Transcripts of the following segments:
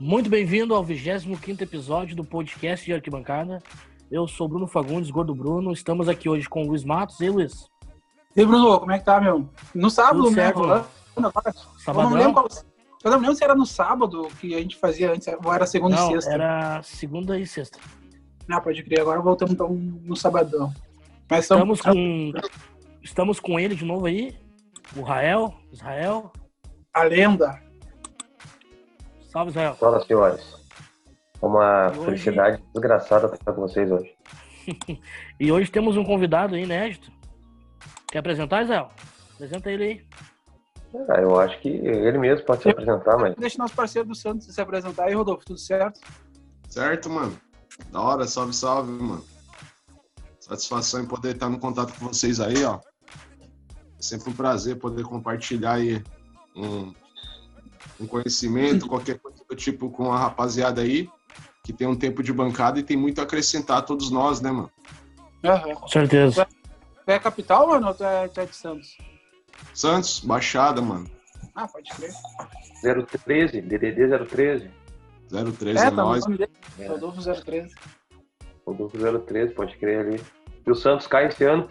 Muito bem-vindo ao 25 episódio do podcast de Arquibancada. Eu sou Bruno Fagundes, Gordo Bruno. Estamos aqui hoje com o Luiz Matos. E aí, Luiz? E aí, Bruno, como é que tá, meu? No sábado, né? agora. Eu não, lembro eu não lembro se era no sábado que a gente fazia antes, ou era segunda Não, e sexta. era segunda e sexta. Ah, pode crer. Agora voltamos então no sabadão. Mas são- Estamos com, estamos com ele de novo aí, o Rael. Israel. a lenda. Salve, Israel. Fala, senhores. Uma Hoje- felicidade desgraçada estar com vocês hoje. E hoje temos um convidado aí, inédito. Quer apresentar, Israel? Apresenta ele aí. Ah, eu acho que ele mesmo pode se apresentar, mas Deixa nosso parceiro do Santos se apresentar aí, Rodolfo. Tudo certo? Certo, mano? Da hora, salve, salve, mano. Satisfação em poder estar no contato com vocês aí, ó. É sempre um prazer poder compartilhar aí um, um conhecimento, qualquer coisa do tipo com a rapaziada aí, que tem um tempo de bancada e tem muito a acrescentar a todos nós, né, mano? Aham. Com certeza. Tu é capital, mano, ou tu é, tu é de Santos? Santos, Baixada, mano. Ah, pode crer. 013, DDD 013, 013 É, é, tá nós. É. Rodolfo 013. Rodolfo 013, pode crer ali. E o Santos cai esse ano.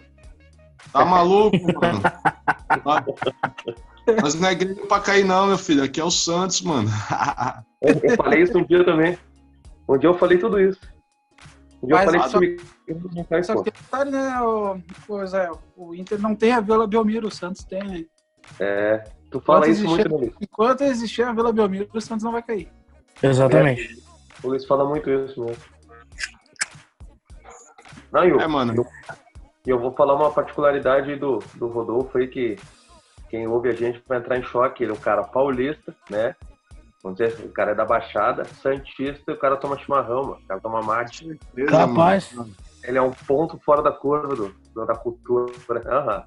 Tá maluco, mano? Mas não é grego pra cair, não, meu filho. Aqui é o Santos, mano. Eu, eu falei isso um dia também. Um dia eu falei tudo isso. Um dia Mas eu falei só- que o time não Só que detalhe, né, o, o, Zé, o Inter não tem a Vila Belmiro, o Santos tem, né? É, tu fala Quanto isso existe- muito, né, Luiz? Enquanto existir a Vila Belmiro, o Santos não vai cair. Exatamente. O Luiz fala muito isso mesmo. Não, e o, É, mano. eu, e eu vou falar uma particularidade do, do Rodolfo aí que quem ouve a gente vai entrar em choque. Ele é um cara paulista, né? Vamos dizer, o cara é da Baixada, Santista e o cara toma chimarrão, mano. O cara toma mate. Mano. Ele é um ponto fora da curva do, do- da cultura. Aham.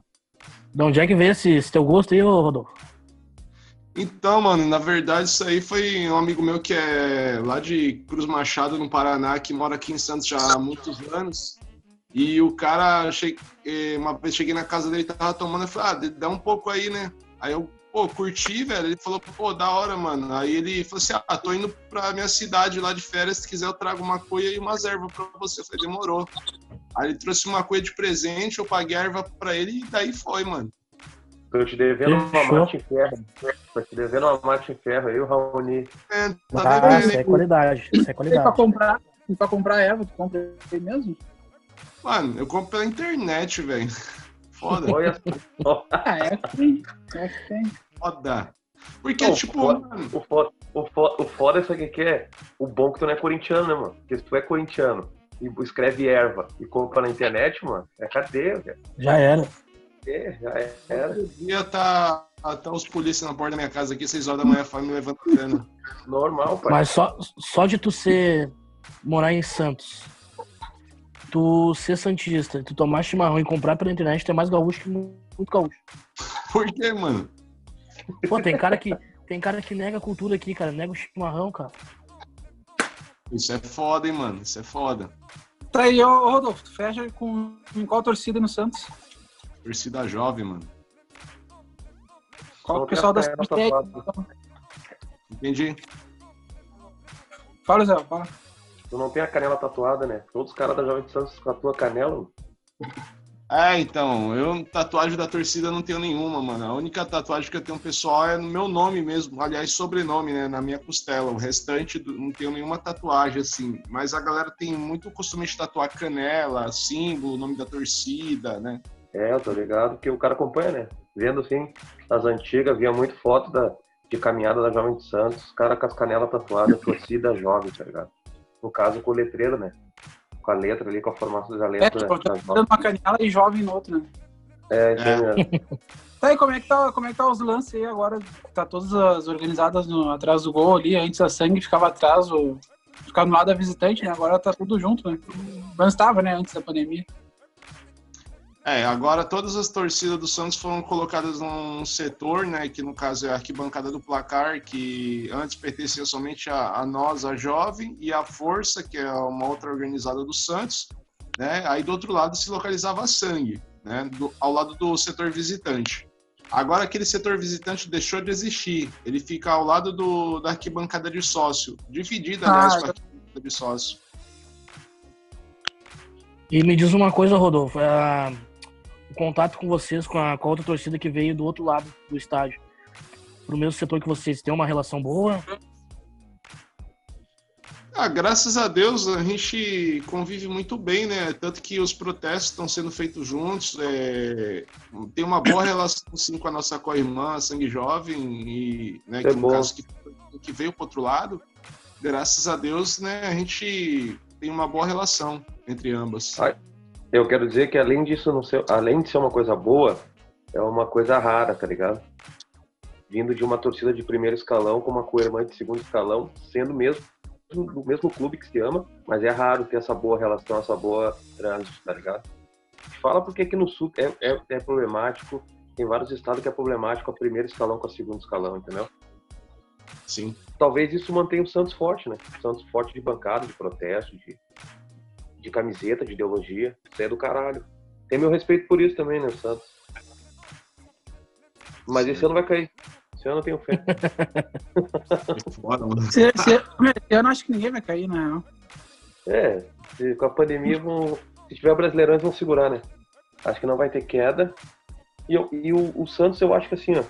De onde é que veio esse, esse teu gosto aí, Rodolfo? Então, mano, na verdade, isso aí foi um amigo meu que é lá de Cruz Machado, no Paraná, que mora aqui em Santos já há muitos anos. E o cara, che- eh, uma vez cheguei na casa dele, tava tomando, eu falei, ah, dá um pouco aí, né? Aí eu, pô, curti, velho. Ele falou, pô, da hora, mano. Aí ele falou assim, ah, tô indo pra minha cidade lá de férias, se quiser eu trago uma coia e umas ervas pra você. Eu falei, demorou. Aí ele trouxe uma coia de presente, eu paguei a erva pra ele e daí foi, mano. Tô te devendo uma mate em ferro. Tô te devendo uma mate em ferro aí, o Raoni. É, tá Ah, devendo, isso é qualidade. Isso é E pra qualidade. comprar, e pra comprar erva, tu compra aí mesmo? Mano, eu compro pela internet, velho. Foda, Olha só. Ah, é tem. É tem. foda. Porque, Não, tipo, foda. mano, O foda, o, foda, o foda é sabe o que é? O bom que tu não é corintiano, né, mano? Porque se tu é corintiano e escreve erva e compra na internet, mano, é cadeia, velho. Já era. É, já era. outro dia tá, tá os polícias na porta da minha casa aqui, 6 horas da manhã, me levantando. Normal, pai. Mas só, só de tu ser. morar em Santos, tu ser santista, tu tomar chimarrão e comprar pela internet, tu é mais gaúcho que mu- muito gaúcho. Por quê, mano? Pô, tem cara que. Tem cara que nega a cultura aqui, cara. Nega o chimarrão, cara. Isso é foda, hein, mano? Isso é foda. Tá aí, ô, Rodolfo, tu fecha com em qual torcida no Santos? Torcida jovem, mano. Qual o pessoal da. Entendi. Fala, Zé, fala. Tu não tem a canela tatuada, né? Todos os caras da Jovem de Santos tatuam a canela, mano. É, então, eu tatuagem da torcida não tenho nenhuma, mano. A única tatuagem que eu tenho pessoal é no meu nome mesmo, aliás, sobrenome, né, na minha costela. O restante do- não tenho nenhuma tatuagem assim, mas a galera tem muito costume de tatuar canela, símbolo, nome da torcida, né? É, eu tô ligado que o cara acompanha, né? Vendo assim, as antigas, via muito foto da, de caminhada da Jovem de Santos, os caras com as canelas tatuadas, torcida jovem, tá ligado? No caso, com o letreiro, né? Com a letra ali, com a formação da É, letra. tipo, da jovem. dando uma canela e jovem no outro, né? É, tem, Tá aí, como é que tá, como é que tá os lances aí agora? Tá todas as organizadas no- atrás do gol ali, antes a sangue ficava atrás, o, ficava no lado da visitante, né? Agora tá tudo junto, né? Mas estava, né, antes da pandemia. É, agora todas as torcidas do Santos foram colocadas num setor, né, que no caso é a arquibancada do placar, que antes pertencia somente a, a nós, a Jovem, e a Força, que é uma outra organizada do Santos, né, aí do outro lado se localizava a Sangue, né, do- ao lado do setor visitante. Agora aquele setor visitante deixou de existir. Ele fica ao lado do, da arquibancada de sócio. Dividida, Ah, aliás, com a arquibancada de sócio. E me diz uma coisa, Rodolfo. é, o contato com vocês, com a, com a outra torcida que veio do outro lado do estádio. Pro mesmo setor que vocês têm uma relação boa? Ah, graças a Deus a gente convive muito bem, né? Tanto que os protestos estão sendo feitos juntos. é, Tem uma boa relação sim com a nossa co-irmã, Sangue Jovem, e, né, É que no caso que, que veio para outro lado. Graças a Deus, né, a gente tem uma boa relação entre ambas. Ah, Eu quero dizer que além disso não ser, além de ser uma coisa boa, é uma coisa rara, tá ligado? Vindo de uma torcida de primeiro escalão com uma co-irmã de segundo escalão, sendo mesmo do mesmo clube que se ama, mas é raro ter essa boa relação, essa boa trânsito, tá ligado? Fala porque aqui no sul é, é, é problemático, tem vários estados que é problemático a primeiro escalão com a segundo escalão, entendeu? Sim. talvez isso mantenha o Santos forte, né? O Santos forte de bancada, de protesto, de, de camiseta, de ideologia. Isso é do caralho. Tem meu respeito por isso também, né, o Santos. Mas esse ano vai cair. Esse ano eu tenho fé. Se, se, eu não acho que ninguém vai cair, né? É, se com a pandemia vão. Se tiver brasileirão, eles vão segurar, né? Acho que não vai ter queda. E, eu- e o, o Santos, eu acho que assim, ó.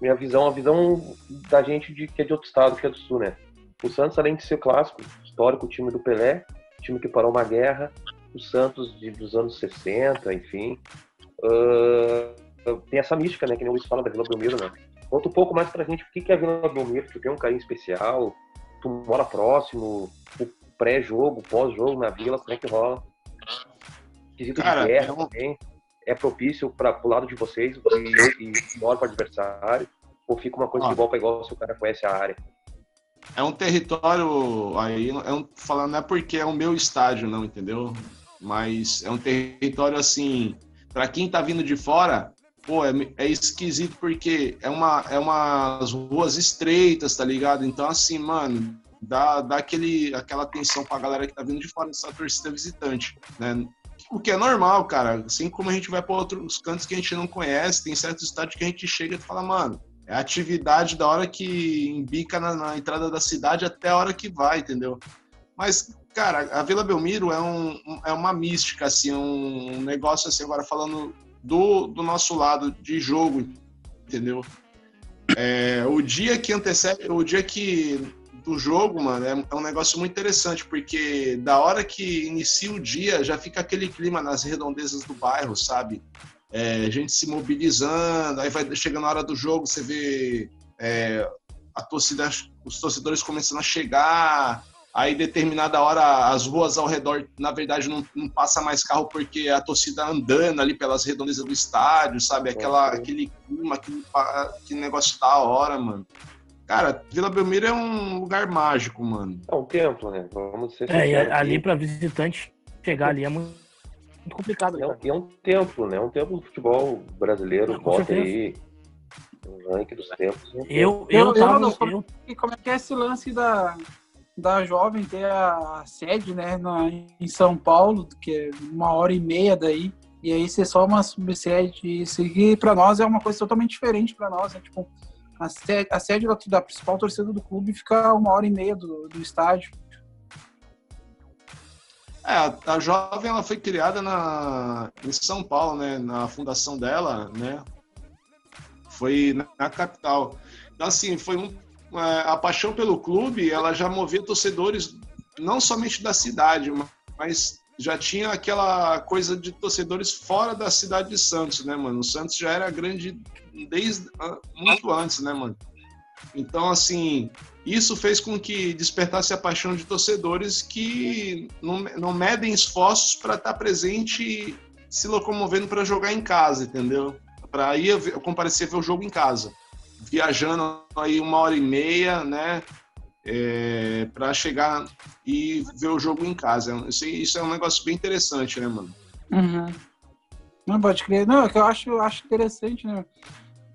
Minha visão, a visão da gente de, que é de outro estado, que é do sul, né? O Santos, além de ser clássico, histórico, time do Pelé, time que parou uma guerra, o Santos de, dos anos 60, enfim. ah, tem essa mística, né? Que nem o Luiz fala da Vila Belmiro, né? Conta um pouco mais pra gente o que é a Vila Belmiro, tu tem um carinho especial, tu mora próximo, o pré-jogo, pós-jogo na Vila, como é que rola? Quesito Cara, de guerra um- também, é propício para o lado de vocês e, e mora para o adversário, ou fica uma coisa Ó. de igual para igual se o cara conhece a área? É um território aí, é um, falando não é porque é o meu estádio, não, entendeu? Mas é um território assim, para quem tá vindo de fora, pô, é, é esquisito porque é uma é umas ruas estreitas, tá ligado? Então assim, mano, dá, dá aquele aquela atenção pra galera que tá vindo de fora dessa torcida visitante, né? O que é normal, cara. Assim como a gente vai para outros cantos que a gente não conhece, tem certos estádios que a gente chega e fala, mano, é atividade da hora que embica na, na entrada da cidade até a hora que vai, entendeu? Mas, cara, a Vila Belmiro é, um, é uma mística, assim, um negócio assim, agora falando do, do nosso lado de jogo, entendeu? É, o dia que antecede, o dia que do jogo, mano, é, é um negócio muito interessante, porque da hora que inicia o dia, já fica aquele clima nas redondezas do bairro, sabe? É, gente se mobilizando, aí vai chegando a hora do jogo, você vê é, a torcida, os torcedores começando a chegar, aí determinada hora as ruas ao redor, na verdade, não, não passa mais carro porque a torcida andando ali pelas redondezas do estádio, sabe? Aquela, aquele clima, aquele, aquele negócio da hora, mano. Cara, Vila Belmiro é um lugar mágico, mano. É um templo, né? Vamos ser É, e ali para visitante chegar ali é muito, muito complicado. É um, e é um templo, né? É um templo do futebol brasileiro, Com bota aí no ranking dos templos. um Eu, Eu- eu, eu tava, não- eu, E como é que é esse lance da, da jovem ter a sede, né, na, em São Paulo, que é uma hora e meia daí, e aí ser só uma subsede, isso aqui pra nós é uma coisa totalmente diferente pra nós, né, tipo, a sede, a sede da, da principal torcida do clube fica uma hora e meia do, do estádio. É, a, jovem ela foi criada na, em São Paulo, né? Na fundação dela, né? Foi na, na capital. Então, assim, foi um, é, a paixão pelo clube, ela já movia torcedores não somente da cidade, mas já tinha aquela coisa de torcedores fora da cidade de Santos, né, mano? O Santos já era grande desde ah, muito antes, né, mano? Então, assim, isso fez com que despertasse a paixão de torcedores que não, não medem esforços para estar presente e se locomovendo para jogar em casa, entendeu? Para ir ver- comparecer ver o jogo em casa, viajando aí uma hora e meia, né? para chegar e ver o jogo em casa. Isso, isso é um negócio bem interessante, né, mano? Não pode crer. Não, é que eu acho, acho interessante, né?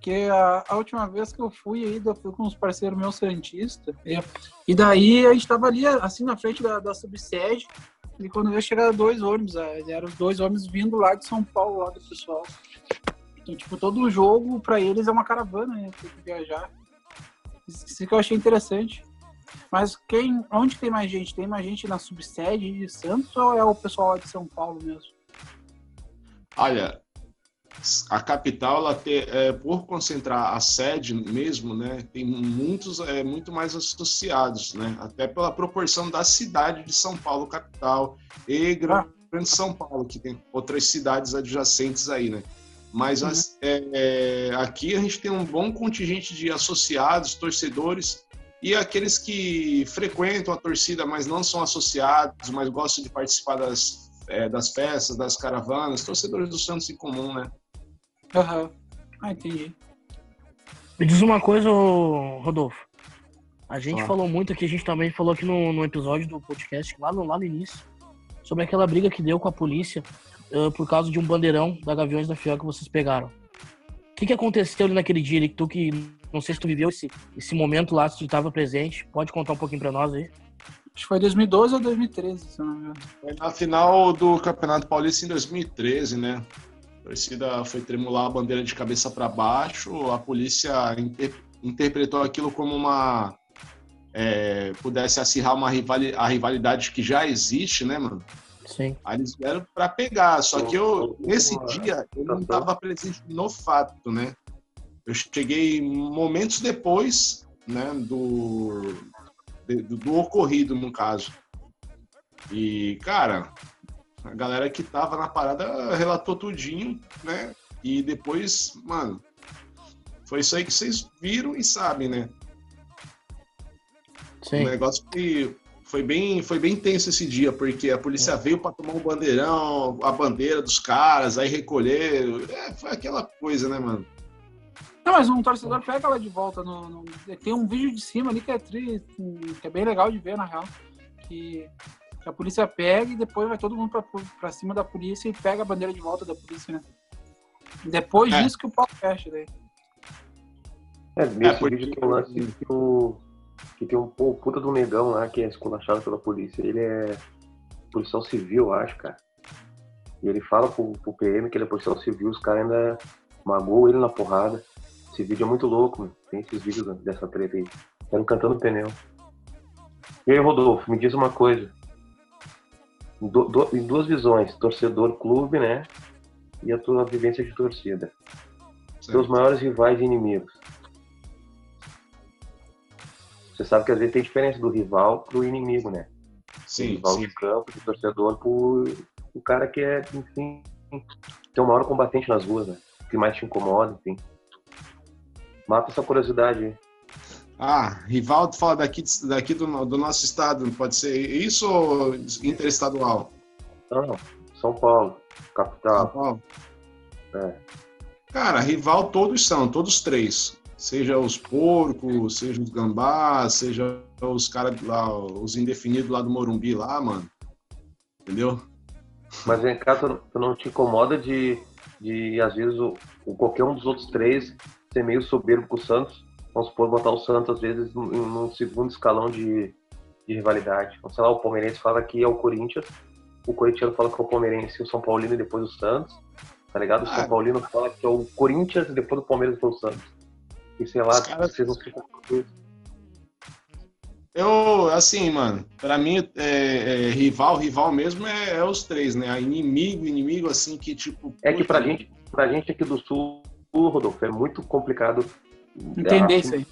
Porque a, a última vez que eu fui aí, eu fui com uns parceiros meus santistas. E, e daí a gente tava ali, assim, na frente da, da subsede. E quando veio chegar dois ônibus, ah, eram dois ônibus vindo lá de São Paulo, lá do pessoal. Então, tipo, todo jogo pra eles é uma caravana, né? Tem que viajar. Isso que eu achei interessante. Mas quem, onde tem mais gente? Tem mais gente na subsede de Santos ou é o pessoal lá de São Paulo mesmo? Olha, a capital, ela tem, é, por concentrar a sede mesmo, né, tem muitos, é, muito mais associados, né, até pela proporção da cidade de São Paulo, capital, e Grande São Paulo, que tem outras cidades adjacentes aí, né. Mas uhum. as, é, é, aqui a gente tem um bom contingente de associados, torcedores, e aqueles que frequentam a torcida, mas não são associados, mas gostam de participar das, é, das festas, das caravanas, torcedores do Santos em comum, né? Aham. Uhum. Ah, entendi. Me diz uma coisa, Rodolfo. A gente ah. falou muito aqui, a gente também falou aqui no, no episódio do podcast, lá no, lá no início, sobre aquela briga que deu com a polícia uh, por causa de um bandeirão da Gaviões da Fiel que vocês pegaram. O que, que aconteceu ali naquele dia, ali, que tu que não sei se tu viveu esse, esse momento lá, se tu estava presente. Pode contar um pouquinho para nós aí? Acho que foi 2012 ou 2013, se não me engano. Foi na final do Campeonato Paulista em 2013, né? A torcida foi tremular a bandeira de cabeça para baixo, a polícia inter interpretou aquilo como uma. É, pudesse acirrar uma rivali a rivalidade que já existe, né, mano? Sim. Aí eles vieram para pegar, só que eu, nesse dia, eu não estava presente no fato, né? Eu cheguei momentos depois, né, do, do, do ocorrido, no caso. E, cara, a galera que tava na parada relatou tudinho, né? E depois, mano, foi isso aí que vocês viram e sabem, né? Sim. O negócio que foi bem, foi bem tenso esse dia, porque a polícia é. veio para tomar um bandeirão, a bandeira dos caras, aí recolher. É, foi aquela coisa, né, mano? Não, mas um torcedor pega ela de volta. No, no, tem um vídeo de cima ali que é, tri, que é bem legal de ver, na real. Que, que a polícia pega e depois vai todo mundo pra, pra cima da polícia e pega a bandeira de volta da polícia, né? Depois é. disso que o pau fecha daí. É, nesse é, vídeo tem um lance que, o, que tem um pô, puta do negão lá que é esculachado pela polícia. Ele é policial civil, acho, cara. E ele fala pro, pro PM que ele é policial civil, os caras ainda magoam ele na porrada. Esse vídeo é muito louco, mano. Tem esses vídeos dessa treta aí. Quero cantando pneu. E aí, Rodolfo, me diz uma coisa. Do, do, em duas visões, torcedor-clube, né? E a tua vivência de torcida. Certo. Teus maiores rivais e inimigos. Você sabe que às vezes tem diferença do rival pro inimigo, né? Sim. rival sim. de campo, de torcedor, pro o cara que é, enfim, tem uma hora combatente nas ruas, né? Que mais te incomoda, enfim. Mata essa curiosidade aí. Ah, Rivaldo fala daqui, daqui do, do nosso estado, pode ser isso ou interestadual? Não, São Paulo, capital. São Paulo? É. Cara, rival todos são, todos três. Seja os porcos, seja os gambás, seja os caras lá, os indefinidos lá do Morumbi lá, mano. Entendeu? Mas vem cá, tu, tu não te incomoda de, de às vezes, o, o, qualquer um dos outros três ser meio soberbo com o Santos. Vamos supor, botar o Santos, às vezes, num segundo escalão de, de rivalidade. Então, sei lá, o Palmeirense fala que é o Corinthians, o Corinthians fala que é o Palmeirense, o São Paulino e depois o Santos, tá ligado? O São ah. Paulino fala que é o Corinthians e depois o Palmeiras e depois o Santos. E sei lá, caras... vocês não ficam com isso. Eu, assim, mano, pra mim, é, é, rival, rival mesmo é, é, os três, né? Inimigo, inimigo, assim, que tipo. É que pra gente, pra gente aqui do Sul, Rodolfo, é muito complicado. Entender isso aí.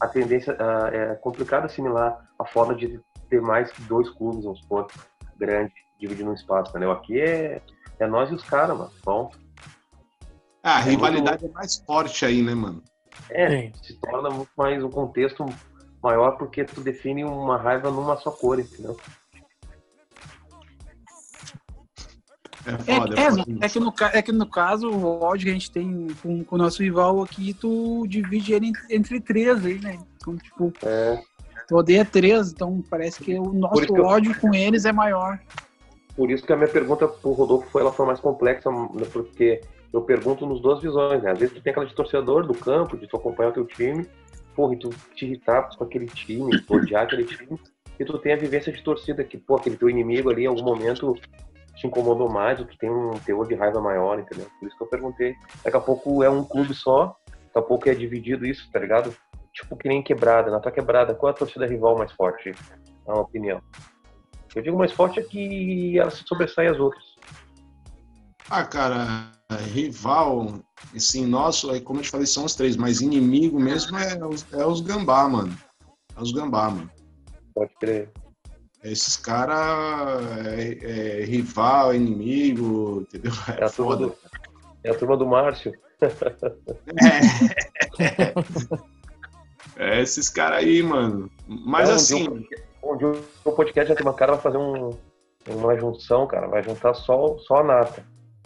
A tendência uh, é complicado assimilar a forma de ter mais que dois clubes, vamos supor, grande, dividindo um espaço, entendeu? Aqui é, é nós e os caras, mano. Bom. Ah, a é rivalidade muito... é mais forte aí, né, mano? É, se torna muito mais um contexto maior porque tu define uma raiva numa só cor, entendeu? É, foda, é, é, é, que no, é que no caso, o ódio que a gente tem com, com o nosso rival aqui, tu divide ele entre três aí, né? Então, tipo, é. tu odeia três, então parece que o nosso ódio eu, com eles é maior. Por isso que a minha pergunta pro Rodolfo foi, ela foi mais complexa, né? porque eu pergunto nos duas visões, né? Às vezes tu tem aquela de torcedor do campo, de tu acompanhar o teu time, porra, e tu te irritar com aquele time, tu odiar aquele time, e tu tem a vivência de torcida, que, pô, aquele teu inimigo ali em algum momento te incomodou mais, ou tu tem um teor de raiva maior, entendeu? Por isso que eu perguntei. Daqui a pouco é um clube só, daqui a pouco é dividido isso, tá ligado? Tipo que nem quebrada. Na tua quebrada, qual é a torcida rival mais forte? É uma opinião. Eu digo mais forte é que ela se sobressai às outras. Ah, cara, rival, assim, nosso, aí, como eu te falei, são os três, mas inimigo mesmo é os, é os gambá, mano. É os gambá, mano. Pode crer. Esses caras é, é, rival, é inimigo, entendeu? É, a turma do, é a turma do Márcio. É. é esses caras aí, mano. Mas assim. Um dia, um dia o podcast já tem uma cara vai fazer um, uma junção, cara. Vai juntar só, só a nata.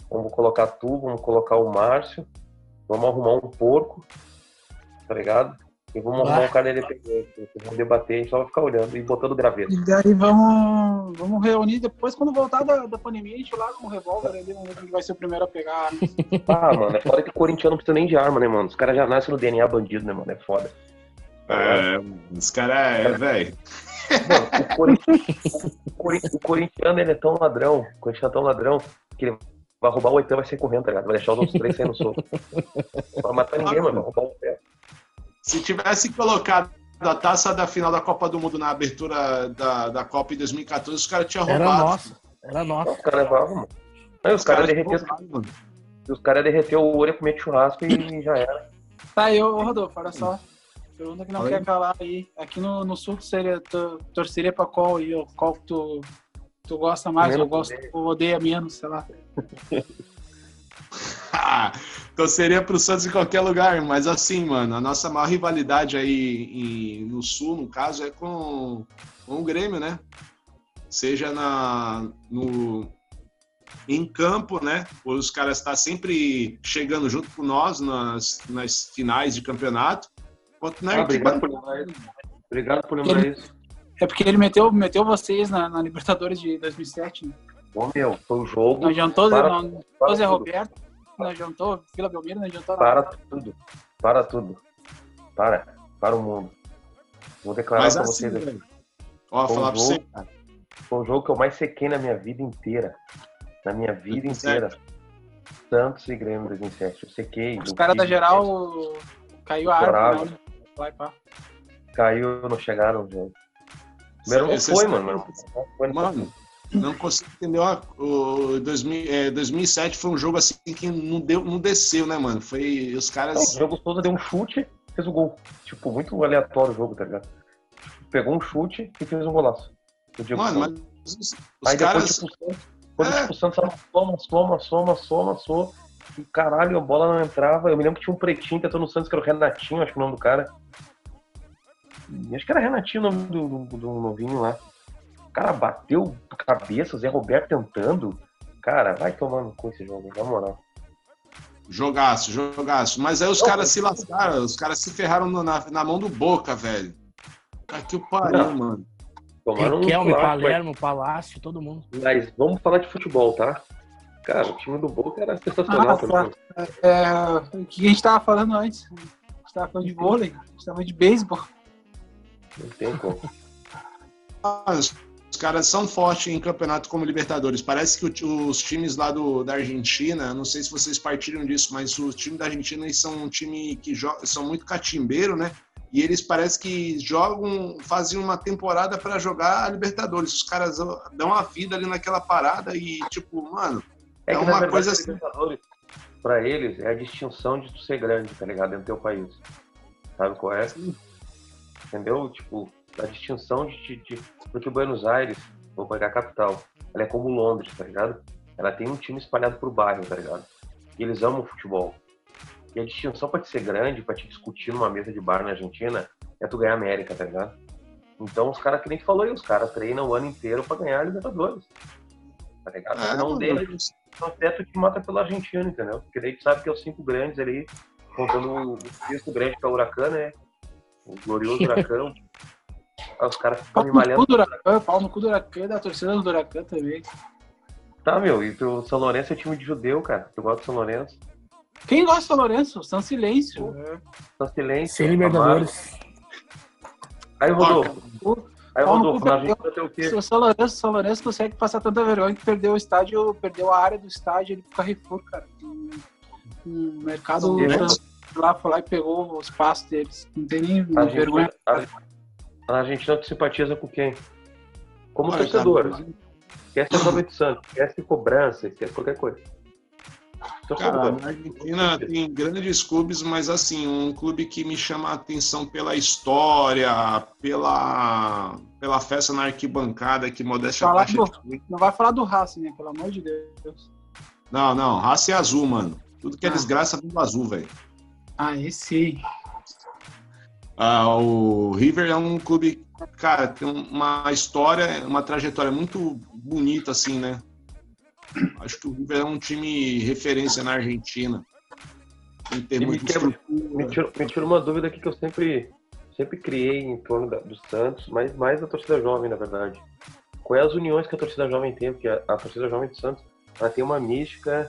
Vamos colocar tu, vamos colocar o Márcio, vamos arrumar um porco, tá ligado? E vamos arrumar Ah. um cara independente. Vamos debater, a gente só vai ficar olhando e botando graveto. E daí vamos, vamos reunir depois, quando voltar da, da pandemia, a gente lá com o revólver ali, vamos ver quem vai ser o primeiro a pegar. Ah, mano, é foda que o corintiano não precisa nem de arma, né, mano? Os caras já nascem no DNA bandido, né, mano? É foda. É, os caras é, velho. Mano, o, corin- o corin- o corintiano, ele é tão ladrão, o corintiano é tão ladrão, que ele vai roubar o oitão e vai sair correndo, tá ligado? Vai deixar os outros três saindo soco. Não vai matar ninguém, mano. Vai roubar o oitão. Se tivesse colocado a taça da final da Copa do Mundo na abertura da, da Copa em 2014, os caras tinham Era roubado. nossa. Era nossa. os caras levavam, mano. Aí os caras derreteram roubaram, mano. os cara derreteu o olho, comer churrasco e já era. Tá, e ô, Rodolfo, olha só. Pergunta que não Oi? quer calar aí. Aqui no, no sul, seria, tu torceria pra qual aí? Ou qual que tu, tu gosta mais Menos ou gosta ou odeia menos, sei lá. Torceria pro Santos em qualquer lugar, mas assim, mano, a nossa maior rivalidade aí em- no Sul, no caso, é com, com o Grêmio, né? Seja na, no, em campo, né? Os caras estão sempre chegando junto com nós nas, nas finais de campeonato. Quanto na Ah, obrigado por lembrar isso. Obrigado por lembrar isso. É porque ele meteu, meteu vocês na, na Libertadores de 2007, né? Ô, meu, foi o jogo. Não adiantou, Para- não, não para Zé tudo. Roberto, não adiantou, Vila Belmiro, não adiantou nada. Para tudo. Para tudo. Para. Para o mundo. Vou declarar Mas pra assim, vocês aqui. Ó, Foi falar um pra você, jogo- Foi o jogo que eu mais sequei na minha vida inteira. Na minha vida 2007. inteira. Santos e Grêmio 2007. Eu sequei. Os caras da geral caiu a árvore, né? Vai, pá. Caiu, não chegaram jogo. Primeiro não foi, mano. Não foi, não Mano, não consigo entender. Ó, o 2000, é, 2007 foi um jogo assim que não, deu, não desceu, né, mano? Foi os Não, caras. o jogo todo deu um chute, fez o gol. Tipo, muito aleatório o jogo, tá ligado? Pegou um chute e fez um golaço. Mano, mas os, os Aí caras. depois, tipo, quando É. tipo, o Santos amassou, amassou, amassou, amassou, amassou. E caralho, a bola não entrava. Eu me lembro que tinha um pretinho que entrou no Santos, que era o Renatinho, acho que é o nome do cara. Acho que era Renatinho o nome do, do, do novinho lá. O cara bateu cabeça, o Zé Roberto tentando. Cara, vai tomando com esse jogo, na moral. Jogaço, jogaço. Mas aí os caras mas- se lascaram, os caras se ferraram no- na, na mão do Boca, velho. Cara, que pariu, Não. mano. Tomaram um Riquelme, clássico, Palermo, Palácio, todo mundo. Mas vamos falar de futebol, tá? Cara, o time do Boca era sensacional Ah, também. É, o que a gente tava falando antes? A gente tava falando de vôlei, a gente tava falando de beisebol. Não tem como. Os, caras são fortes em campeonato como Libertadores. Parece que o os times lá do, da Argentina, não sei se vocês partilham disso, mas os times da Argentina eles são um time que jo- são muito catimbeiro, né? E eles parece que jogam, fazem uma temporada para jogar a Libertadores. Os caras dão a vida ali naquela parada e, tipo, mano, É, É que uma verdade, coisa assim. Libertadores, pra eles, é a distinção de tu ser grande, tá ligado? Dentro do teu país. Sabe qual é? Entendeu? Tipo, a distinção de, de, Porque Buenos Aires, vou pegar a capital, ela é como Londres, tá ligado? Ela tem um time espalhado pro bairro, tá ligado? E eles amam o futebol. E a distinção pra te ser grande, pra te discutir numa mesa de bar na Argentina, é tu ganhar a América, tá ligado? Então os caras, que nem tu falou aí, os caras treinam o ano inteiro pra ganhar a Libertadores. Tá ligado? é, Se não deles, então até tu te mata pelo argentino, entendeu? Porque daí tu sabe que é os cinco grandes ali, contando o sexto grande que é o Huracan, né? O glorioso Huracan. Os caras ficam Pau me no cu malhando. do Huracan, pau no cu do Huracan, da torcida do Huracan também. Tá, meu, e o São Lourenço é time de judeu, cara. Tu gosta do São Lourenço? Quem gosta de São Lourenço? São Silêncio. São Silêncio. Sem Libertadores. Aí, Rodolfo, Aí, Rodolfo, na tem o quê? O São Lourenço, São Lourenço consegue passar tanta vergonha que perdeu o estádio, perdeu a área do estádio ele pro Carrefour, cara. O mercado lá foi lá e pegou o espaço deles. Não tem nem A vergonha. Argentina, a, a Argentina tu simpatiza com quem? Como Olha, torcedor. cara, Esquece a Jovem de Santos, esquece cobrança, esquece qualquer coisa. Cara, Torcedor. na Argentina tem grandes clubes, mas assim, um clube que me chama a atenção pela história, pela, pela festa na arquibancada, que modéstia Falar parte. do- Não vai falar do Racing, né? Pelo amor de Deus. Não, não, raça é azul, mano. Tudo que é Ah. desgraça vem do azul, velho. Ah, esse Ah, o River é um clube, cara, tem uma história, uma trajetória muito bonita, assim, né? Acho que o River é um time referência na Argentina. Em termos me quebra-. Me tira, me tira uma dúvida aqui que eu sempre, sempre criei em torno da- do Santos, mas mais da torcida jovem, na verdade. Quais as uniões que a torcida jovem tem? Porque a, a torcida jovem do Santos ela tem uma mística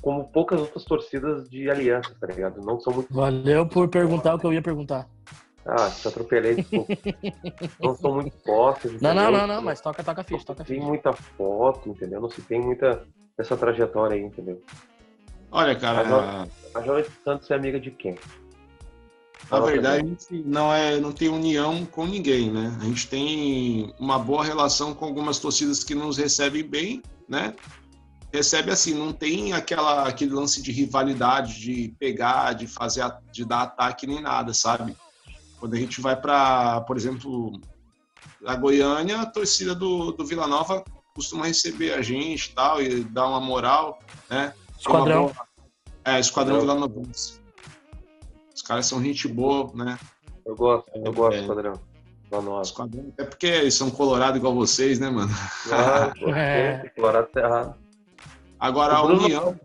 como poucas outras torcidas de alianças, tá ligado? Não são muito. Valeu por perguntar o que eu ia perguntar. Ah, te atropelei. desculpa. não são muito fortes. Não, não, não, não, mas toca, toca ficha, toca Não tem ficha. muita foto, entendeu? Não se tem muita essa trajetória aí, entendeu? Olha, cara, A Jovem Santos é amiga de quem? na verdade, a gente não, é, não tem união com ninguém, né? A gente tem uma boa relação com algumas torcidas que nos recebem bem, né? Recebe assim, não tem aquela, aquele lance de rivalidade, de pegar, de fazer, a- de dar ataque nem nada, sabe? Quando a gente vai para, por exemplo, a Goiânia, a torcida do, do Vila Nova costuma receber a gente e tal, e dar uma moral, né? Esquadrão. É, boa- é Esquadrão Vila Novense. Os caras são gente boa, né? Eu gosto, eu gosto, É. padrão. Lá no Oscar. Esquadrão. É porque eles são colorados igual vocês, né, mano? Ah, É. Colorado tá errado. Agora, a União,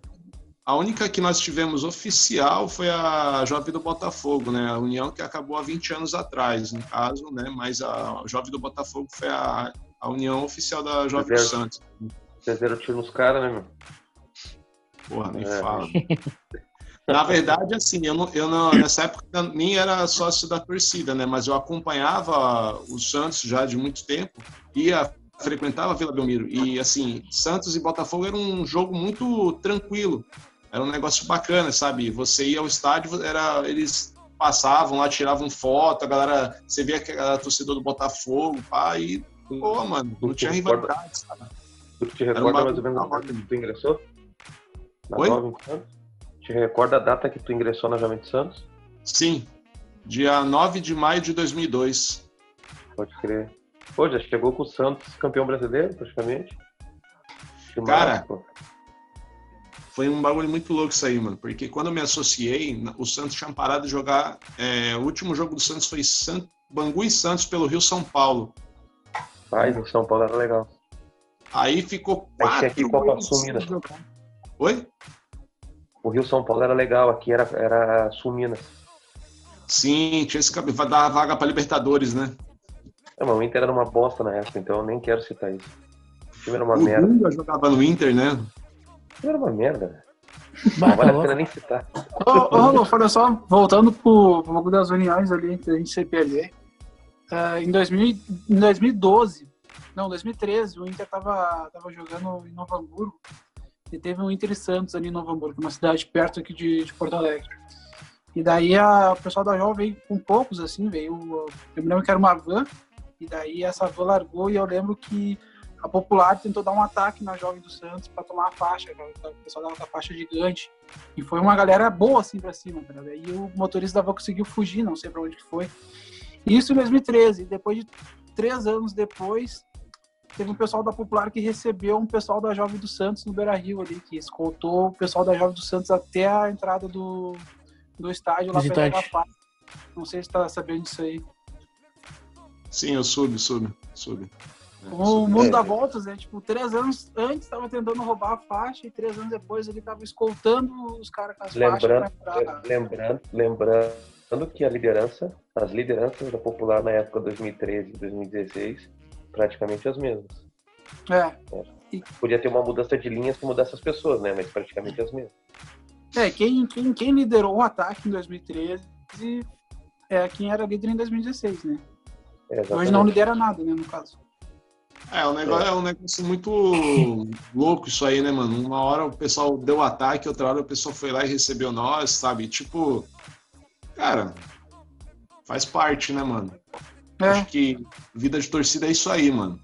a única que nós tivemos oficial foi a Jovem do Botafogo, né? A União que acabou há 20 anos atrás, no caso, né? Mas a Jovem do Botafogo foi a, a união oficial da Jovem do. Santos. Vocês deram tiro nos caras, né, meu? Porra, nem É. fala. Na verdade, assim, eu, não, eu não, nessa época nem era sócio da torcida, né? Mas eu acompanhava o Santos já de muito tempo, ia frequentava a Vila Belmiro. E, assim, Santos e Botafogo era um jogo muito tranquilo. Era um negócio bacana, sabe? Você ia ao estádio, era, eles passavam lá, tiravam foto, a galera, você via que era torcedor do Botafogo, pá, e, pô, mano, não tinha rivalidade, sabe? Tu te recorda mais ou menos a data que tu ingressou? Na Oi? Santos? Te recorda a data que tu ingressou na Jovem de Santos? Sim, dia 9 de maio de 2002. Pode crer. Pô, já chegou com o Santos campeão brasileiro, praticamente. Que Cara. Foi um bagulho muito louco isso aí, mano. Porque quando eu me associei, o Santos tinha parado de jogar. é, o último jogo do Santos foi San- Bangu e Santos pelo Rio São Paulo. Mas em São Paulo era legal. Aí ficou Aí quatro aqui Copa jogar. Oi? O Rio São Paulo era legal, aqui era, era Sul Minas. Sim, tinha esse cabelo. Vai dar vaga pra Libertadores, né? É, mas o Inter era uma bosta na época, então eu nem quero citar isso. O time era uma o merda. Dunga jogava no Inter, né? O time era uma merda, Não tá vale a louco. pena nem citar. Ô, ô olha só, voltando pro, bagulho das uniões ali, antes da gente se perder. Ah, em, 2000, em 2012, não, 2013, o Inter tava, tava jogando em Novo Hamburgo e teve um Inter e Santos ali em Novo Hamburgo, uma cidade perto aqui de, de Porto Alegre. E daí a, o pessoal da Jovem veio com poucos, assim, veio. Eu me lembro que era uma van, e daí essa van largou e eu lembro que a Popular tentou dar um ataque na Jovem do Santos para tomar a faixa, cara. o pessoal dava a faixa gigante. E foi uma galera boa assim pra cima, cara. Daí o motorista da van conseguiu fugir, não sei pra onde que foi. Isso em 2013. E depois de três anos depois, teve um pessoal da Popular que recebeu um pessoal da Jovem do Santos no Beira Rio ali, que escoltou o pessoal da Jovem do Santos até a entrada do, do estádio lá pra Visitante. a faixa. Não sei se tá sabendo disso aí. Sim, eu soube, soube, soube. É, O soube. mundo É. dá voltas, né? Tipo, três anos antes tava tentando roubar a faixa e três anos depois ele tava escoltando os caras com as Lembrando, faixas pra entrar. lembrando, lembrando que a liderança, as lideranças da Popular na época 2013 e 2016, praticamente as mesmas. É. Podia ter uma mudança de linhas que mudasse as pessoas, né? Mas praticamente as mesmas. É, quem, quem, quem liderou o ataque em 2013 é quem era líder em 2016, né? É, Hoje não lidera nada, né, no caso. É, o negócio é. é um negócio muito louco isso aí, né, mano? Uma hora o pessoal deu ataque, outra hora o pessoal foi lá e recebeu nós, sabe? Tipo, cara, faz parte, né, mano? É. Acho que vida de torcida é isso aí, mano.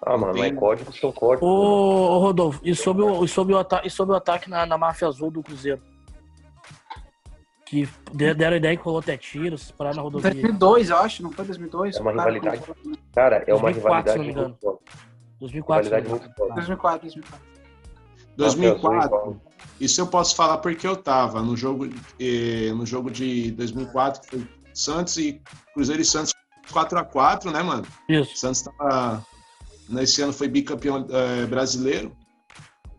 Ah, mano, Tem... é código, são códigos. Ô, ô, Rodolfo, e sobre o, e sobre o, ata e sobre o ataque na, na máfia azul do Cruzeiro? Que deram ideia que rolou até tiros, pararam na rodovia. 2002, eu acho, não foi 2002? É uma rivalidade. Cara, é uma 2004, rivalidade muito forte. 2004. Rivalidade muito forte. 2004, 2004. 2004. Isso eu posso falar porque eu tava no jogo, eh, no jogo de 2004, que foi Santos e Cruzeiro e Santos 4x4, né, mano? Isso. Santos tava. Nesse ano foi bicampeão eh, brasileiro.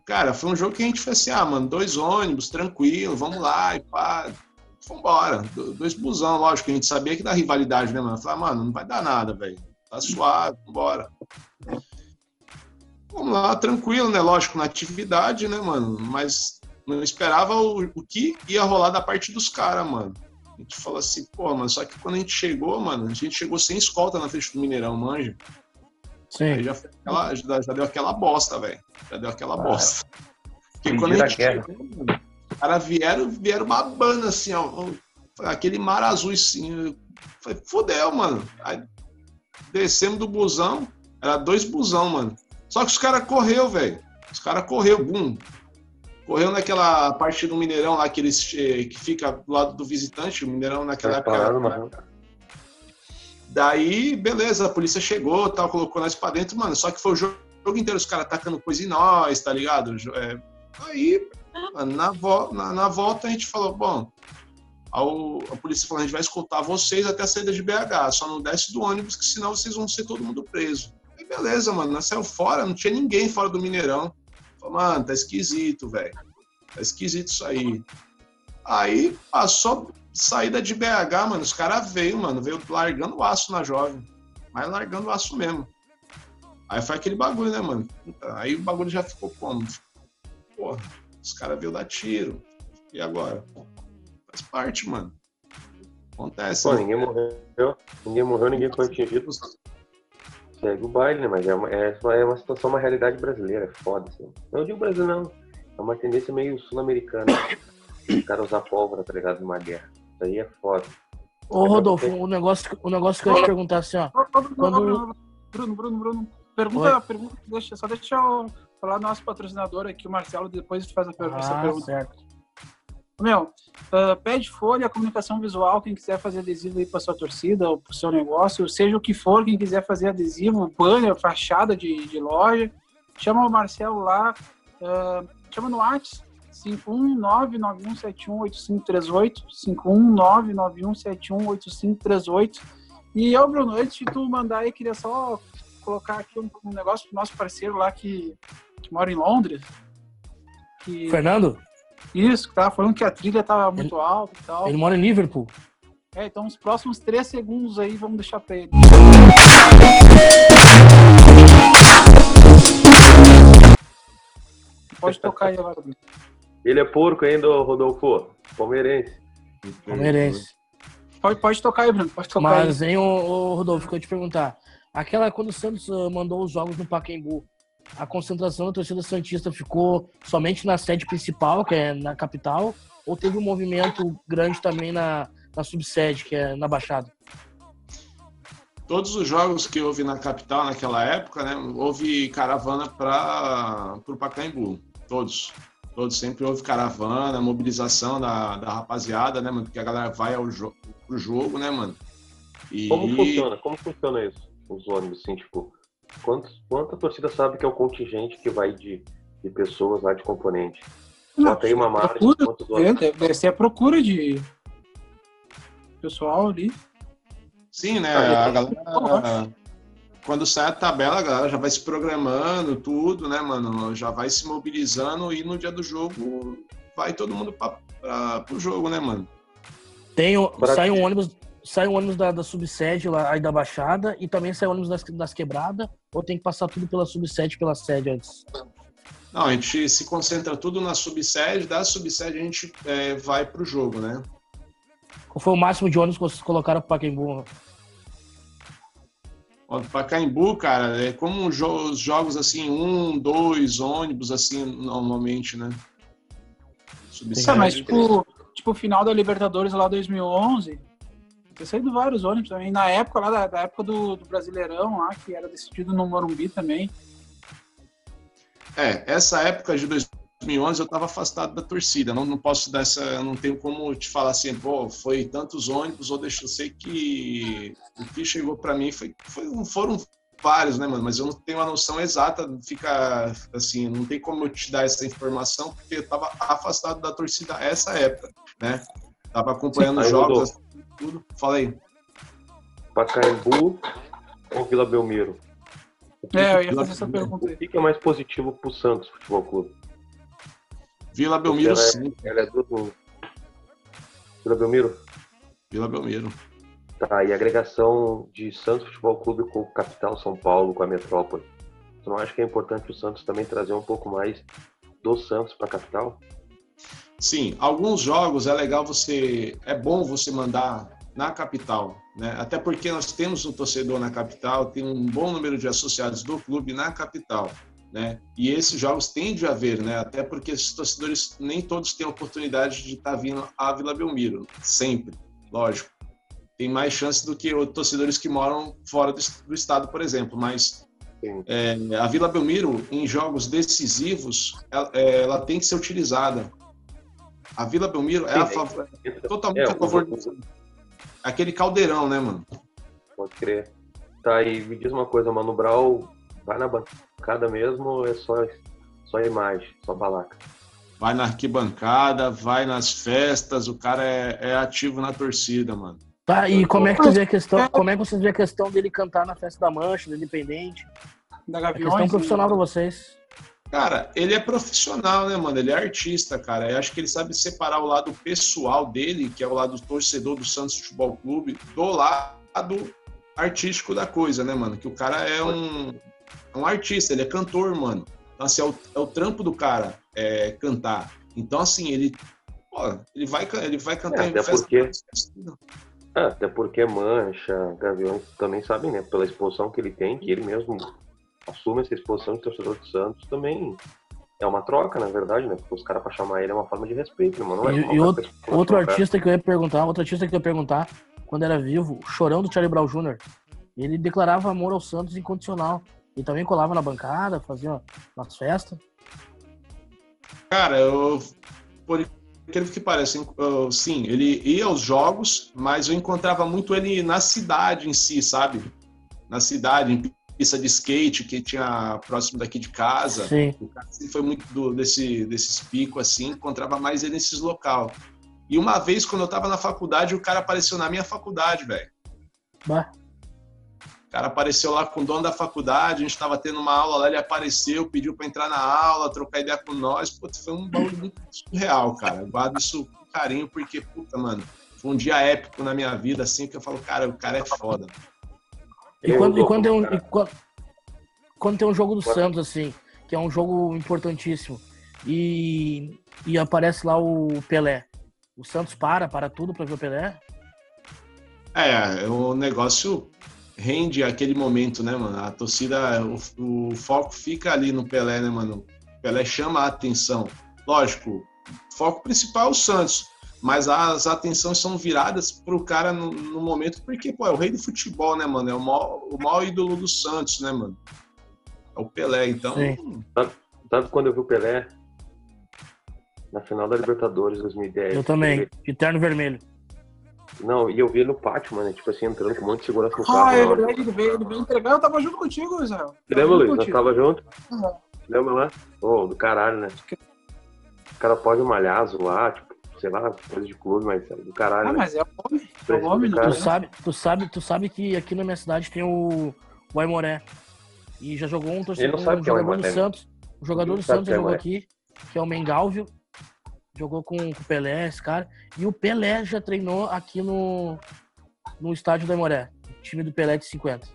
Cara, foi um jogo que a gente fez assim, ah, mano, dois ônibus, tranquilo, vamos lá e pá vambora. Dois busão, lógico, a gente sabia que dá rivalidade, né, mano? Falei, mano, não vai dar nada, velho. Tá suave, vambora. Vamos lá, tranquilo, né? Lógico, na atividade, né, mano? Mas não esperava o, o que ia rolar da parte dos caras, mano. A gente falou assim, pô, mano, só que quando a gente chegou, mano, a gente chegou sem escolta na frente do Mineirão, manja. Sim. Aí já, aquela, já, já, deu aquela bosta, velho. Já deu aquela ah, bosta. Porque quando a gente chegou, mano, cara vieram, vieram babando assim, ó. Aquele mar azul assim. Falei, fodeu, mano. Aí, descemos do busão, era dois busão, mano. Só que os caras correu, velho. Os caras correu, bum. Correu naquela parte do Mineirão lá que eles que fica do lado do visitante, o Mineirão naquela época. Parado, Daí, beleza, a polícia chegou, tal, colocou nós pra dentro, mano. Só que foi o jogo, inteiro os caras atacando coisa em nós, tá ligado? É, aí na, vo na, na, volta a gente falou, bom, ao, a polícia falou, a gente vai escoltar vocês até a saída de BH, só não desce do ônibus, que senão vocês vão ser todo mundo preso. E beleza, mano, nós saiu fora, não tinha ninguém fora do Mineirão. Falei, mano, tá esquisito, velho. Tá esquisito isso aí. Aí passou saída de BH, mano, os caras veio, mano, veio largando o aço na jovem. Mas largando o aço mesmo. Aí foi aquele bagulho, né, mano? Aí o bagulho já ficou como? Porra, os caras veio dar tiro. E agora? Faz parte, mano. Acontece. Pô, né? ninguém morreu. Ninguém morreu, ninguém foi atingido. Segue o baile, né? Mas é uma, é, é uma situação, uma realidade brasileira. É foda, assim. Não digo brasileiro, não. É uma tendência meio sul-americana. o cara usar pólvora, tá ligado? Numa guerra. Isso aí é foda. Ô, Rodolfo, o negócio, o negócio que eu ia te perguntar assim, ó. Quando... Bruno, Bruno, Bruno. Pergunta, pergunta deixa, só deixa eu falar do nosso patrocinador aqui, o Marcelo, depois tu faz a pergunta. Ah, pergunta. certo. Meu, uh, pede folha, comunicação visual, quem quiser fazer adesivo aí para sua torcida ou para o seu negócio, seja o que for, quem quiser fazer adesivo, banner, fachada de, de loja, chama o Marcelo lá, uh, chama no WhatsApp, 51991718538, 51991718538. E eu, Bruno, antes de tu mandar aí, queria só colocar aqui um, um negócio pro nosso parceiro lá que que mora em Londres. Que... Fernando? Isso, que tava falando que a trilha tava muito ele, alta e tal. Ele mora em Liverpool. É, então os próximos três segundos aí vamos deixar pra ele. Pode tocar aí agora. Ele é porco ainda, Rodolfo. Palmeirense. Palmeirense. Pode, pode tocar aí, Bruno. Pode tocar Mas, aí. hein, o, Rodolfo, que eu te perguntar. Aquela, quando o Santos uh, mandou os jogos no Pacaembu, a concentração da torcida Santista ficou somente na sede principal, que é na capital, ou teve um movimento grande também na, na subsede, que é na Baixada? Todos os jogos que houve na capital naquela época, né, houve caravana para o Pacaembu. Todos. Todos. Sempre houve caravana, mobilização da, da rapaziada, né, mano? Porque a galera vai ao jo pro jogo, né, mano? E... Como funciona? Como funciona isso? Os ônibus, assim, tipo, Quantos, quanta torcida sabe que é o contingente que vai de, de pessoas lá de componente? Não, aí uma margem. Procura, é, deve ser a procura de pessoal ali. Sim, né? A é galera, quando sai a tabela, a galera já vai se programando, tudo, né, mano? Já vai se mobilizando e no dia do jogo vai todo mundo para o jogo, né, mano? Tem, sai um ônibus sai o ônibus da, da subsede lá, aí da Baixada e também sai o ônibus das, das quebradas ou tem que passar tudo pela subsede pela sede antes? Não, a gente se concentra tudo na subsede, da subsede a gente é, vai pro jogo, né? Qual foi o máximo de ônibus que vocês colocaram pro Pacaembu? Ó, Pacaembu, cara, é como os jogos assim, um, dois ônibus, assim, normalmente, né? É, mas tipo, tipo, final da Libertadores lá 2011, ter saído vários ônibus também. Na época lá, da, da época do, do, Brasileirão lá, que era decidido no Morumbi também. É, essa época de 2011 eu estava afastado da torcida. Não, não posso dar essa, não tenho como te falar assim, pô, foi tantos ônibus ou deixa eu sei que o que chegou para mim foi, foi, foram vários, né, mano? Mas eu não tenho a noção exata, fica assim, não tem como eu te dar essa informação porque eu estava afastado da torcida essa época, né? Tava acompanhando Sim, jogos, tudo. Fala aí. Pacaembu ou Vila Belmiro? É, eu ia fazer essa pergunta aí. O que é mais positivo pro Santos Futebol Clube? Vila Belmiro, ela é, sim. Ela é do... Vila Belmiro? Vila Belmiro. Tá, e a agregação de Santos Futebol Clube com o capital São Paulo, com a metrópole. Você não acha que é importante o Santos também trazer um pouco mais do Santos para a capital? Sim, alguns jogos é legal você, é bom você mandar na capital, né? Até porque nós temos um torcedor na capital, tem um bom número de associados do clube na capital, né? E esses jogos tendem a haver, né? Até porque esses torcedores nem todos têm a oportunidade de estar tá vindo à Vila Belmiro, sempre, lógico. Tem mais chance do que os torcedores que moram fora do, do estado, por exemplo, mas é, a Vila Belmiro, em jogos decisivos, ela, é, ela tem que ser utilizada a Vila Belmiro é, a favor, é totalmente é, a favor do Aquele caldeirão, né, mano? Pode crer. Tá, e me diz uma coisa, Mano Brau, vai na bancada mesmo ou é só, só imagem, só balaca? Vai na arquibancada, vai nas festas, o cara é, é ativo na torcida, mano. Tá, e como é que tu vê a questão, como é que você vê a questão dele cantar na festa da Mancha, do Independente? Da Gaviões, a questão profissional para vocês. Cara, ele é profissional, né, mano? Ele é artista, cara. Eu acho que ele sabe separar o lado pessoal dele, que é o lado torcedor do Santos Futebol Clube, do lado artístico da coisa, né, mano? Que o cara é um, é um artista, ele é cantor, mano. Então, assim, é o, é o trampo do cara é, cantar. Então, assim, ele, ó, ele, vai, ele vai cantar é, em festa. Porque... É, até porque Mancha, Gaviões também sabem, né? Pela exposição que ele tem, que ele mesmo assume essa exposição de torcedor do Santos também é uma troca, na verdade, né? Porque os caras pra chamar ele é uma forma de respeito, mano. Não é e, e outro, outro artista que eu ia perguntar, outro artista que eu ia perguntar, quando era vivo, o Chorão do Charlie Brown Jr., ele declarava amor ao Santos incondicional. E também colava na bancada, fazia umas festas. Cara, eu. Por aquilo que parece, eu, sim, ele ia aos jogos, mas eu encontrava muito ele na cidade em si, sabe? Na cidade, em pista de skate que tinha próximo daqui de casa. Sim. O cara foi muito do, desse, desses picos assim, encontrava mais ele nesses local. E uma vez, quando eu tava na faculdade, o cara apareceu na minha faculdade, velho. O cara apareceu lá com o dono da faculdade, a gente estava tendo uma aula lá, ele apareceu, pediu para entrar na aula, trocar ideia com nós. Putz, foi um bagulho muito surreal, cara. Eu guardo isso com carinho, porque, puta, mano, foi um dia épico na minha vida, assim, que eu falo, cara, o cara é foda. E quando, e quando, tem um, e quando, quando, tem um jogo do Santos, assim, que é um jogo importantíssimo, e, e aparece lá o Pelé, o Santos para, para tudo para ver o Pelé? É, o negócio rende aquele momento, né, mano? A torcida, o, o foco fica ali no Pelé, né, mano? O Pelé chama a atenção. Lógico, o foco principal é o Santos mas as atenções são viradas pro cara no, no, momento, porque, pô, é o rei do futebol, né, mano? É o maior, o maior ídolo do Santos, né, mano? É o Pelé, então. Sabe, sabe, quando eu vi o Pelé? Na final da Libertadores 2010. Eu também. Eterno Vermelho. Não, e eu vi ele no pátio, mano, tipo assim, entrando com um monte de segurança no carro. Ah, é verdade, ele veio, ele veio entregar, eu tava junto contigo, Israel. Lembra, Luiz? Nós tava junto? Uhum. Lembra lá? Ô, oh, do caralho, né? O cara pode malhar, zoar, tipo, sei lá, coisa de clube, mas do caralho. Ah, né? mas é o nome. É o nome, Tu sabe, tu, sabe, tu sabe que aqui na minha cidade tem o, o Aimoré. E já jogou um torcedor, um jogador do Santos. O jogador do Santos jogou aqui, que é o Mengalvio. Jogou com, com o Pelé, esse cara. E o Pelé já treinou aqui no, no estádio do Aimoré. Time do Pelé de 50.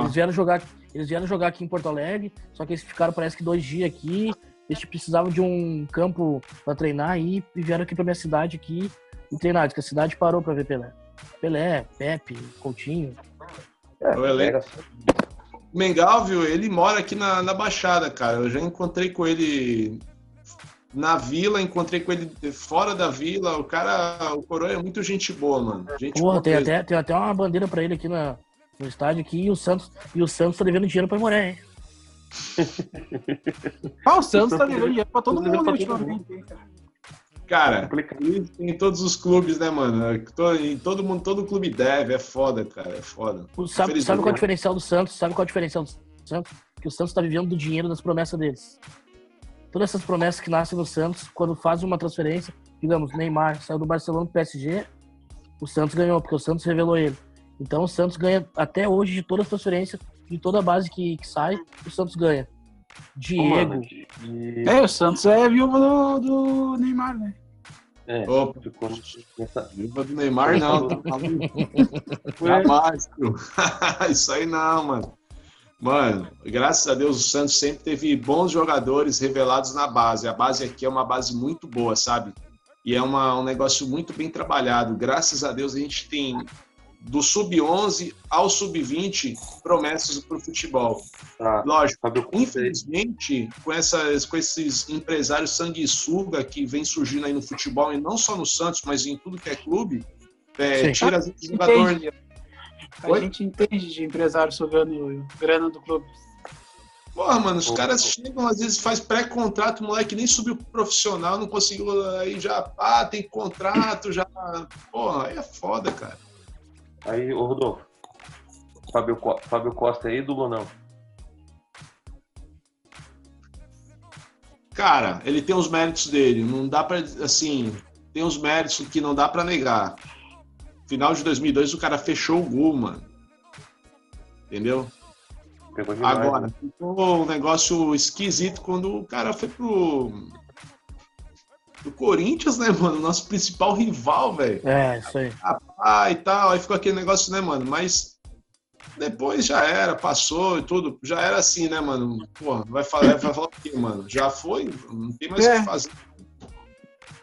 Eles vieram jogar, eles vieram jogar aqui em Porto Alegre, só que eles ficaram parece que dois dias aqui, eles precisavam de um campo para treinar e vieram aqui para minha cidade aqui e treinaram, que a cidade parou para ver Pelé. Pelé, Pepe, Coutinho, É, O elenco. pega- Mengal, viu, ele mora aqui na, na Baixada, cara. Eu já encontrei com ele na vila, encontrei com ele fora da vila. O cara, o Coroa é muito gente boa, mano. Gente Porra, boa tem mesmo. até, tem até uma bandeira pra ele aqui na, no estádio aqui e o Santos, e o Santos tá devendo dinheiro pra Moré, hein? Ah, o Santos tá devendo dinheiro pra todo mundo pra ultimamente, hein, cara. Em todos os clubes, né, mano? Em todo mundo, todo clube deve, é foda, cara, é foda. O- Sabe, sabe qual é o né? diferencial do Santos? Sabe qual é o diferencial do Santos? Que o Santos tá vivendo do dinheiro das promessas deles. Todas essas promessas que nascem no Santos, quando fazem uma transferência, digamos, Neymar saiu do Barcelona pro PSG, o Santos ganhou, porque o Santos revelou ele. Então o Santos ganha até hoje de todas as transferências, de toda a base que, que sai, o Santos ganha. Diego, mano, É, o Santos é viúva do, do Neymar, né? é, Opa. ficou nessa- Viva do Neymar, não. Tá? Jamais, tio. Isso aí não, mano. Mano, graças a Deus o Santos sempre teve bons jogadores revelados na base. A base aqui é uma base muito boa, sabe? E é uma- um negócio muito bem trabalhado. Graças a Deus a gente tem do sub-11 ao sub-20 promessas para o futebol. tá, Lógico, aí. Infelizmente, com, essas, com esses empresários sanguessuga que vem surgindo aí no futebol, e não só no Santos, mas em tudo que é clube, é, tira as jogadores. A Oi? gente entende de empresário sugando grana do clube. Porra, mano, os Pô, caras pô. chegam, às vezes faz pré-contrato, o moleque nem subiu pro profissional, não conseguiu, aí já, ah, tem contrato, já. Porra, aí é foda, cara. Aí, ô Rodolfo. Fábio, Co- Fábio Costa é ídolo ou não? Cara, ele tem os méritos dele, não dá pra, assim, tem os méritos que não dá pra negar. Final de 2002 o cara fechou o gol, mano. Entendeu? Demais. Agora, né? ficou um negócio esquisito quando o cara foi pro. pro Corinthians, né, mano? Nosso principal rival, velho. é, isso aí. Ah, e tal. Aí ficou aquele negócio, né, mano? Mas depois já era, passou e tudo. Já era assim, né, mano? Pô, vai falar, vai falar o quê, mano? Já foi? Não tem mais o É. que fazer.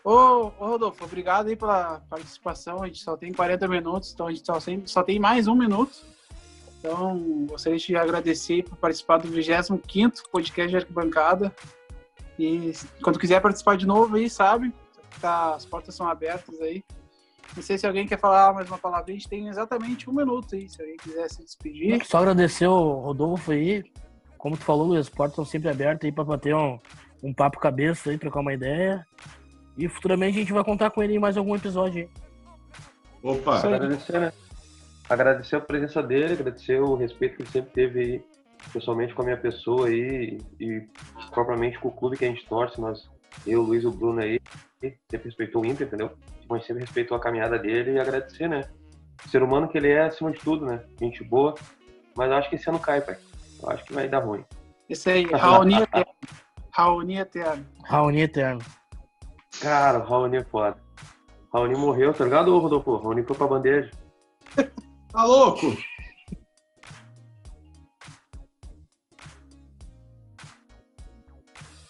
Ô, ô, Rodolfo, obrigado aí pela participação. A gente só tem 40 minutos, então a gente só, tem- só tem mais um minuto. Então, gostaria de agradecer por participar do 25 podcast de Arquibancada. E quando quiser participar de novo aí, sabe? Tá, as portas são abertas aí. Não sei se alguém quer falar mais uma palavra. A gente tem exatamente um minuto aí, se alguém quiser se despedir. Só agradecer o Rodolfo aí. Como tu falou, Luiz, as portas estão sempre abertas aí pra bater um, um papo cabeça aí, trocar uma ideia. E futuramente a gente vai contar com ele em mais algum episódio aí. Opa. Agradecer, né? Agradecer a presença dele, agradecer o respeito que ele sempre teve aí, pessoalmente com a minha pessoa aí e propriamente com o clube que a gente torce. Nós, eu, o Luiz e o Bruno aí, sempre respeitou o Inter, entendeu? Gente sempre respeitou a caminhada dele e agradecer, né? O ser humano que ele é acima de tudo, né? Gente boa. Mas eu acho que esse ano cai, pai. Eu acho que vai dar ruim. Isso aí, Raoni Eterno. Raoni Eterno. Raoni Eterno. Cara, o Raoni é foda. Raoni morreu, tá ligado, Rodolfo? Raoni foi pra bandeja. tá louco?